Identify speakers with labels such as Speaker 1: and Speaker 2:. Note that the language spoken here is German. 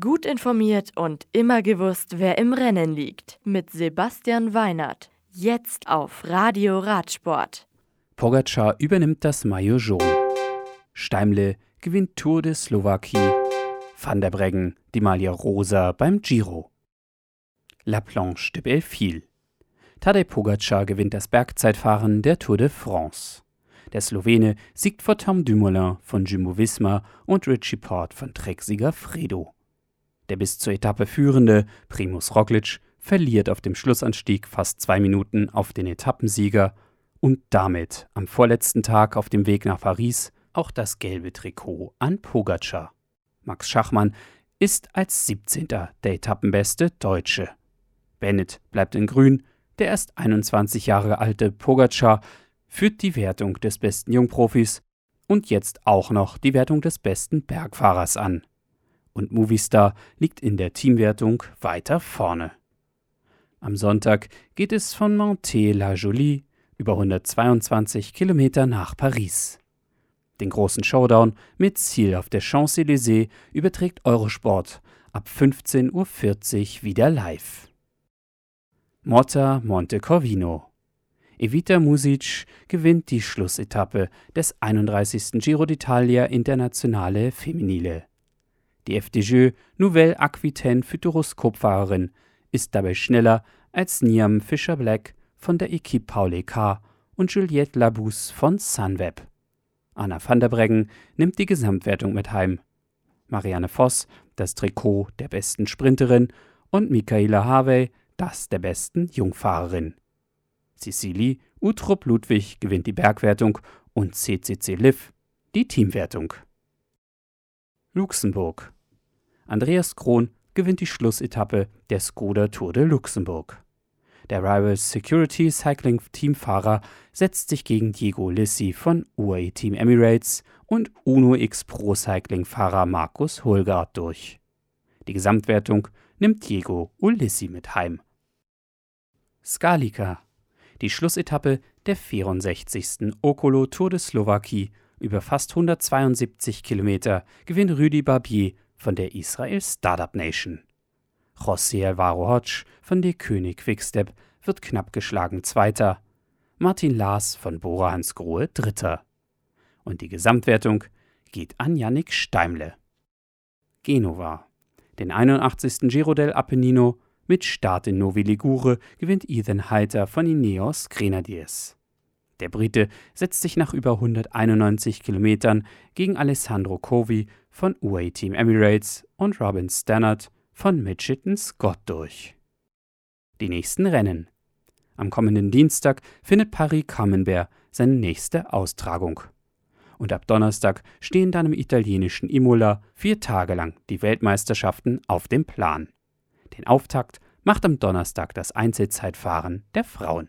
Speaker 1: Gut informiert und immer gewusst, wer im Rennen liegt. Mit Sebastian Weinert. Jetzt auf Radio Radsport.
Speaker 2: Pogacar übernimmt das Maillot jaune. Steimle gewinnt Tour de Slowakie. Van der Breggen die Malia rosa beim Giro. La Planche de Belleville. Tadej Pogacar gewinnt das Bergzeitfahren der Tour de France. Der Slowene siegt vor Tom Dumoulin von Jumbo Visma und Richie Port von Trecksieger Fredo. Der bis zur Etappe führende Primus Roglic verliert auf dem Schlussanstieg fast zwei Minuten auf den Etappensieger und damit am vorletzten Tag auf dem Weg nach Paris auch das gelbe Trikot an Pogacar. Max Schachmann ist als 17. der Etappenbeste Deutsche. Bennett bleibt in Grün, der erst 21 Jahre alte Pogacar führt die Wertung des besten Jungprofis und jetzt auch noch die Wertung des besten Bergfahrers an und Movistar liegt in der Teamwertung weiter vorne. Am Sonntag geht es von Monté-la-Jolie über 122 Kilometer nach Paris. Den großen Showdown mit Ziel auf der Champs-Élysées überträgt Eurosport ab 15.40 Uhr wieder live. Motta Monte Corvino. Evita Music gewinnt die Schlussetappe des 31. Giro d'Italia Internationale Feminile. Die FDJ Nouvelle Aquitaine Futuroskopfahrerin ist dabei schneller als Niam Fischer-Black von der Equipe Paul K. und Juliette Labous von Sunweb. Anna van der Breggen nimmt die Gesamtwertung mit heim. Marianne Voss das Trikot der besten Sprinterin und Michaela Harvey das der besten Jungfahrerin. Cecilie Utrup Ludwig gewinnt die Bergwertung und CCC Liv die Teamwertung. Luxemburg Andreas Krohn gewinnt die Schlussetappe der Skoda Tour de Luxemburg. Der Rival Security Cycling Teamfahrer setzt sich gegen Diego Lissi von UAE Team Emirates und Uno X Pro Cycling Fahrer Markus Holgard durch. Die Gesamtwertung nimmt Diego Ulissi mit heim. Skalika. Die Schlussetappe der 64. Okolo Tour de Slowakie über fast 172 Kilometer gewinnt Rüdi Barbier von der Israel Startup Nation. José Alvaro Hodge von der König Quickstep wird knapp geschlagen Zweiter, Martin Lars von Bora Hansgrohe Dritter. Und die Gesamtwertung geht an Yannick Steimle. Genova. Den 81. Giro del Appennino mit Start in Novi Ligure gewinnt Ethan Heiter von Ineos Grenadiers. Der Brite setzt sich nach über 191 Kilometern gegen Alessandro Covi von UAE Team Emirates und Robin Stannard von Mitchelton Scott durch. Die nächsten Rennen. Am kommenden Dienstag findet Paris Camembert seine nächste Austragung. Und ab Donnerstag stehen dann im italienischen Imola vier Tage lang die Weltmeisterschaften auf dem Plan. Den Auftakt macht am Donnerstag das Einzelzeitfahren der Frauen.